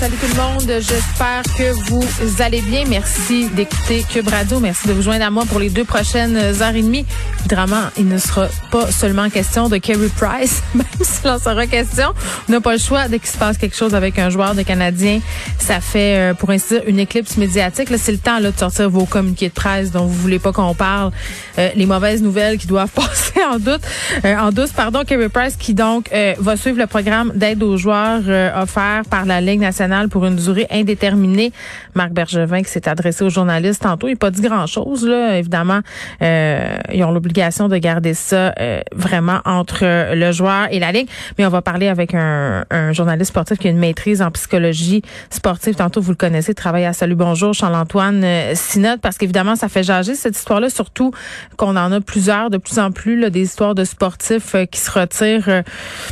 Salut tout le monde, j'espère que vous allez bien. Merci d'écouter Cube Radio. Merci de vous joindre à moi pour les deux prochaines heures et demie. Évidemment, il ne sera pas seulement question de Kerry Price, même s'il en sera question. On n'a pas le choix. Dès qu'il se passe quelque chose avec un joueur de Canadien, ça fait, euh, pour ainsi dire, une éclipse médiatique. Là, c'est le temps là, de sortir vos communiqués de presse dont vous voulez pas qu'on parle. Euh, les mauvaises nouvelles qui doivent passer en doute, euh, en douce, pardon, Kerry Price qui donc euh, va suivre le programme d'aide aux joueurs euh, offert par la Ligue nationale pour une durée indéterminée. Marc Bergevin qui s'est adressé aux journalistes tantôt, il n'a pas dit grand-chose. Là, évidemment, euh, ils ont l'obligation de garder ça euh, vraiment entre le joueur et la ligue. Mais on va parler avec un, un, journaliste sportif qui a une maîtrise en psychologie sportive. Tantôt, vous le connaissez, il travaille à Salut Bonjour, Charles-Antoine euh, Sinot, parce qu'évidemment, ça fait jager cette histoire-là, surtout qu'on en a plusieurs de plus en plus, là, des histoires de sportifs euh, qui se retirent, euh,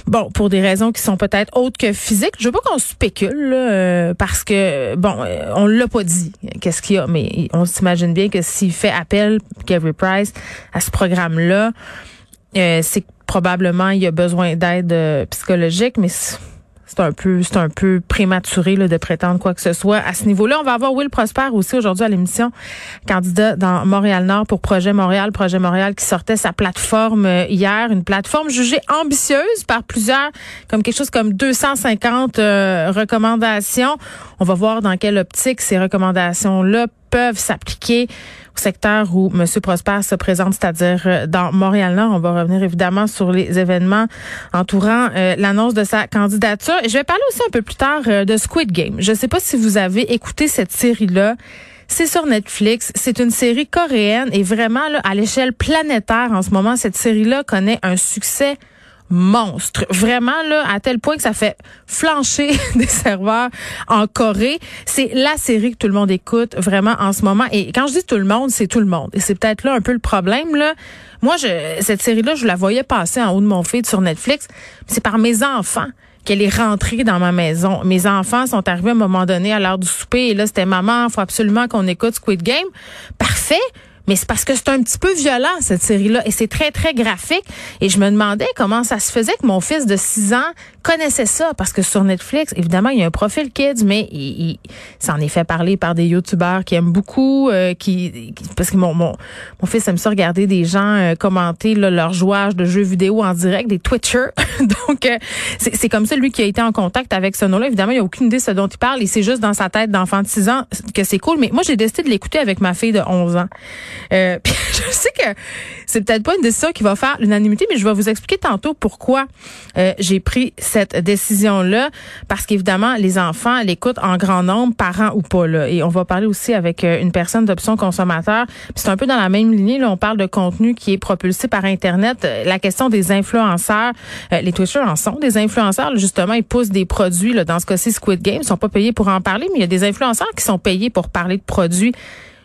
bon, pour des raisons qui sont peut-être autres que physiques. Je veux pas qu'on spécule, là, euh, parce que, bon, euh, on l'a pas dit, qu'est-ce qu'il y a, mais on s'imagine bien que s'il fait appel, Gary Price, à ce programme-là, euh, c'est probablement il a besoin d'aide euh, psychologique, mais c'est un peu c'est un peu prématuré là, de prétendre quoi que ce soit à ce niveau-là. On va avoir Will Prosper aussi aujourd'hui à l'émission, candidat dans Montréal-Nord pour Projet Montréal, Projet Montréal qui sortait sa plateforme euh, hier, une plateforme jugée ambitieuse par plusieurs, comme quelque chose comme 250 euh, recommandations. On va voir dans quelle optique ces recommandations-là peuvent s'appliquer au secteur où M. Prosper se présente, c'est-à-dire dans Montréal-Nord. On va revenir évidemment sur les événements entourant euh, l'annonce de sa candidature. Je vais parler aussi un peu plus tard euh, de Squid Game. Je ne sais pas si vous avez écouté cette série-là. C'est sur Netflix. C'est une série coréenne et vraiment à l'échelle planétaire en ce moment, cette série-là connaît un succès monstre. Vraiment, là, à tel point que ça fait flancher des serveurs en Corée. C'est la série que tout le monde écoute vraiment en ce moment. Et quand je dis tout le monde, c'est tout le monde. Et c'est peut-être là un peu le problème, là. Moi, je, cette série-là, je la voyais passer en haut de mon feed sur Netflix. C'est par mes enfants qu'elle est rentrée dans ma maison. Mes enfants sont arrivés à un moment donné à l'heure du souper et là, c'était maman, faut absolument qu'on écoute Squid Game. Parfait. Mais c'est parce que c'est un petit peu violent, cette série-là. Et c'est très, très graphique. Et je me demandais comment ça se faisait que mon fils de 6 ans connaissait ça. Parce que sur Netflix, évidemment, il y a un profil kids, mais il, s'en est fait parler par des youtubeurs qui aiment beaucoup, euh, qui, qui, parce que mon, mon, mon fils aime ça regarder des gens euh, commenter là, leur jouage de jeux vidéo en direct, des Twitchers. Donc, euh, c'est comme ça, lui, qui a été en contact avec ce nom-là. Évidemment, il n'a aucune idée de ce dont il parle. Et c'est juste dans sa tête d'enfant de 6 ans que c'est cool. Mais moi, j'ai décidé de l'écouter avec ma fille de 11 ans. Euh, je sais que c'est peut-être pas une décision qui va faire l'unanimité, mais je vais vous expliquer tantôt pourquoi euh, j'ai pris cette décision-là. Parce qu'évidemment, les enfants l'écoutent en grand nombre, parents ou pas. Là. Et on va parler aussi avec euh, une personne d'option consommateur. C'est un peu dans la même lignée. Là, on parle de contenu qui est propulsé par Internet. La question des influenceurs, euh, les Twitchers en sont des influenceurs. Justement, ils poussent des produits. Là, dans ce cas-ci, Squid Game, ils sont pas payés pour en parler, mais il y a des influenceurs qui sont payés pour parler de produits.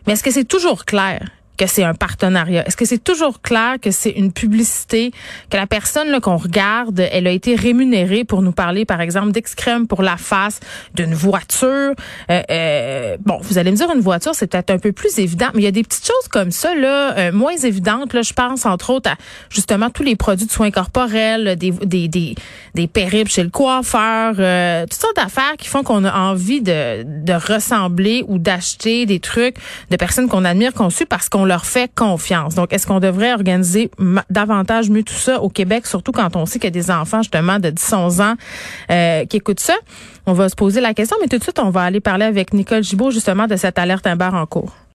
Mais est-ce que c'est toujours clair? Que c'est un partenariat? Est-ce que c'est toujours clair que c'est une publicité, que la personne qu'on regarde, elle a été rémunérée pour nous parler, par exemple, d'excrème pour la face, d'une voiture? Euh, euh, bon, vous allez me dire, une voiture, c'est peut-être un peu plus évident, mais il y a des petites choses comme ça, là, euh, moins évidentes. Là, je pense, entre autres, à justement tous les produits de soins corporels, des, des, des, des périples chez le coiffeur, toutes sortes d'affaires qui font qu'on a envie de, de ressembler ou d'acheter des trucs de personnes qu'on admire, qu'on suit parce qu'on leur fait confiance. Donc, est-ce qu'on devrait organiser davantage mieux tout ça au Québec, surtout quand on sait qu'il y a des enfants justement de 10-11 ans euh, qui écoutent ça? On va se poser la question, mais tout de suite, on va aller parler avec Nicole Gibault justement de cette alerte barre en cours.